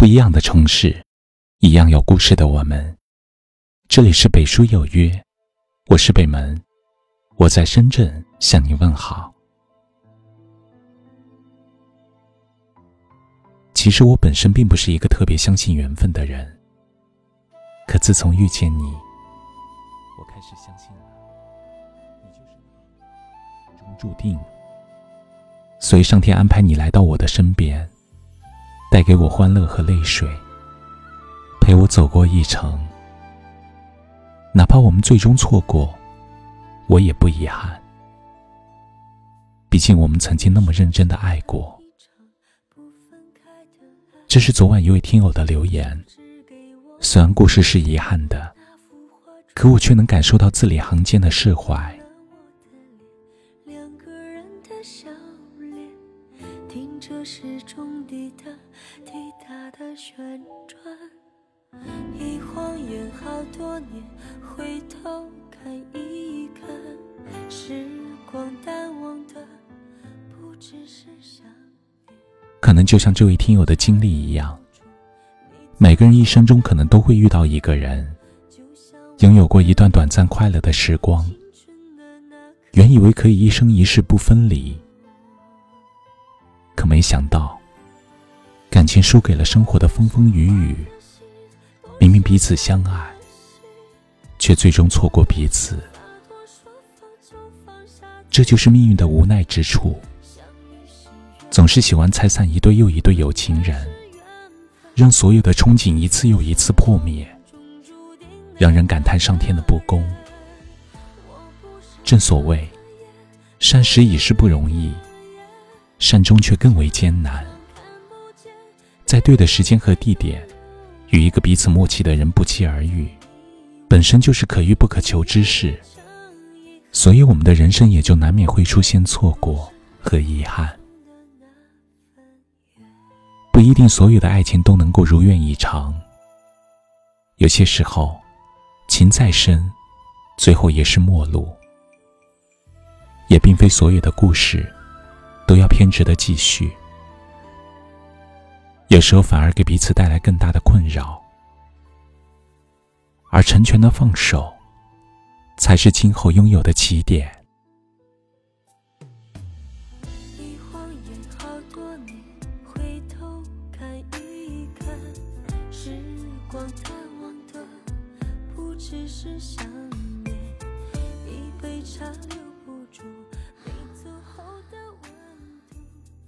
不一样的城市，一样有故事的我们。这里是北书有约，我是北门，我在深圳向你问好。其实我本身并不是一个特别相信缘分的人，可自从遇见你，我开始相信了，你就是命中注定。所以上天安排你来到我的身边，带给我欢乐和泪水，陪我走过一程。哪怕我们最终错过，我也不遗憾。毕竟我们曾经那么认真的爱过。这是昨晚一位听友的留言，虽然故事是遗憾的，可我却能感受到字里行间的释怀。可能就像这位听友的经历一样，每个人一生中可能都会遇到一个人，拥有过一段短暂快乐的时光，原以为可以一生一世不分离。可没想到，感情输给了生活的风风雨雨。明明彼此相爱，却最终错过彼此。这就是命运的无奈之处。总是喜欢拆散一对又一对有情人，让所有的憧憬一次又一次破灭，让人感叹上天的不公。正所谓，善始已是不容易。善终却更为艰难，在对的时间和地点，与一个彼此默契的人不期而遇，本身就是可遇不可求之事。所以，我们的人生也就难免会出现错过和遗憾。不一定所有的爱情都能够如愿以偿，有些时候，情再深，最后也是陌路。也并非所有的故事。都要偏执的继续，有时候反而给彼此带来更大的困扰，而成全的放手，才是今后拥有的起点。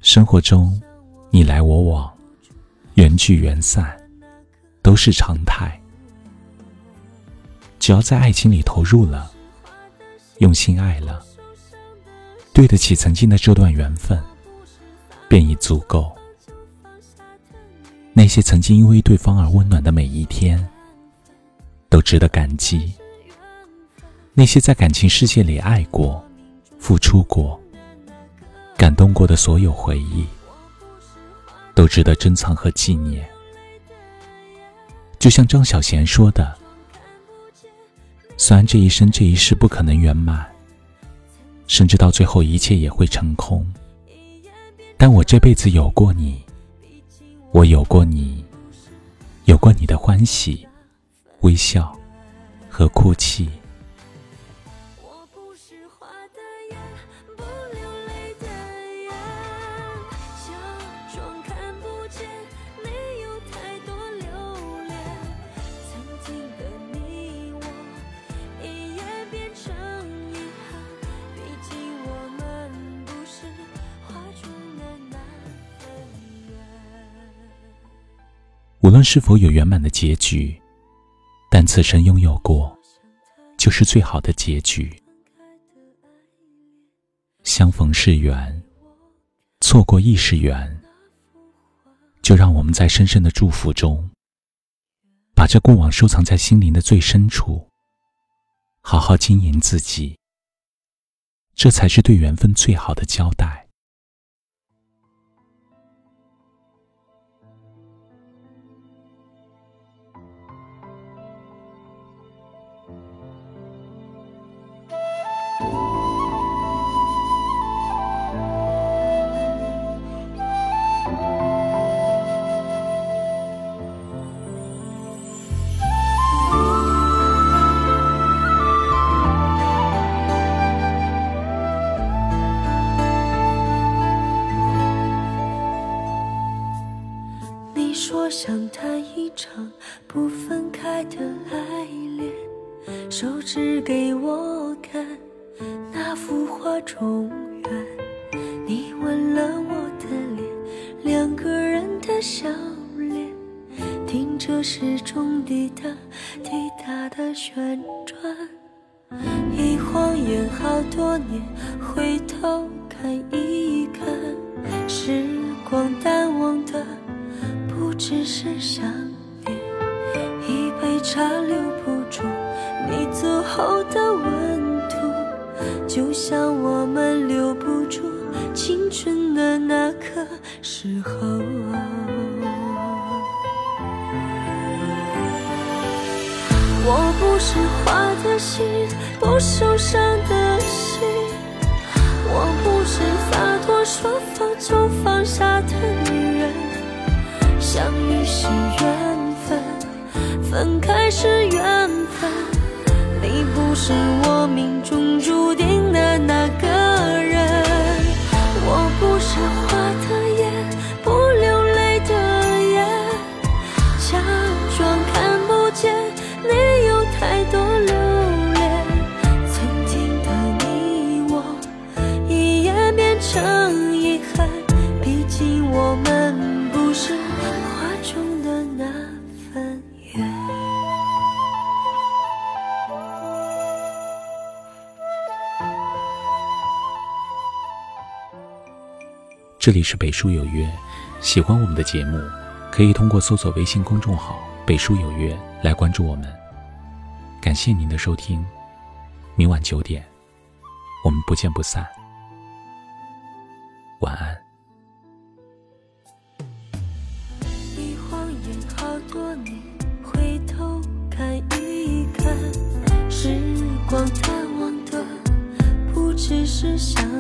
生活中，你来我往，缘聚缘散，都是常态。只要在爱情里投入了，用心爱了，对得起曾经的这段缘分，便已足够。那些曾经因为对方而温暖的每一天，都值得感激。那些在感情世界里爱过、付出过。感动过的所有回忆，都值得珍藏和纪念。就像张小娴说的：“虽然这一生这一世不可能圆满，甚至到最后一切也会成空，但我这辈子有过你，我有过你，有过你的欢喜、微笑和哭泣。”无论是否有圆满的结局，但此生拥有过，就是最好的结局。相逢是缘，错过亦是缘。就让我们在深深的祝福中，把这过往收藏在心灵的最深处，好好经营自己。这才是对缘分最好的交代。你说想谈一场不分开的爱恋，手指给我看那幅画中原。你吻了我的脸，两个人的笑脸，听着时钟滴答滴答的旋转。一晃眼好多年，回头看一看，时光淡忘的。不只是想念，一杯茶留不住你走后的温度，就像我们留不住青春的那个时候。我不是花的心，不受伤的心，我不是洒脱说放就放下的你。相遇是缘分，分开是缘分。你不是我命中注定的那个人。我不是花的眼，不流泪的眼，假装看不见。你有太多留恋，曾经的你我，一夜变成遗憾。毕竟我们这里是北书有约，喜欢我们的节目，可以通过搜索微信公众号“北书有约”来关注我们。感谢您的收听，明晚九点，我们不见不散。晚安。一晃眼好多年，回头看一看，时光淡忘的不只是想。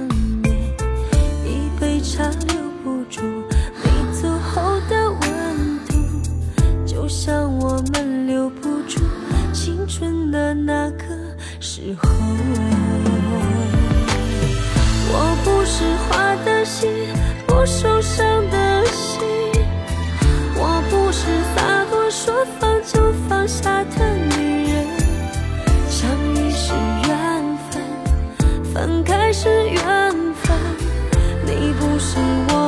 那个时候。我不是花的心不受伤的心。我不是洒脱说放就放下的女人。相遇是缘分分开是缘分。你不是我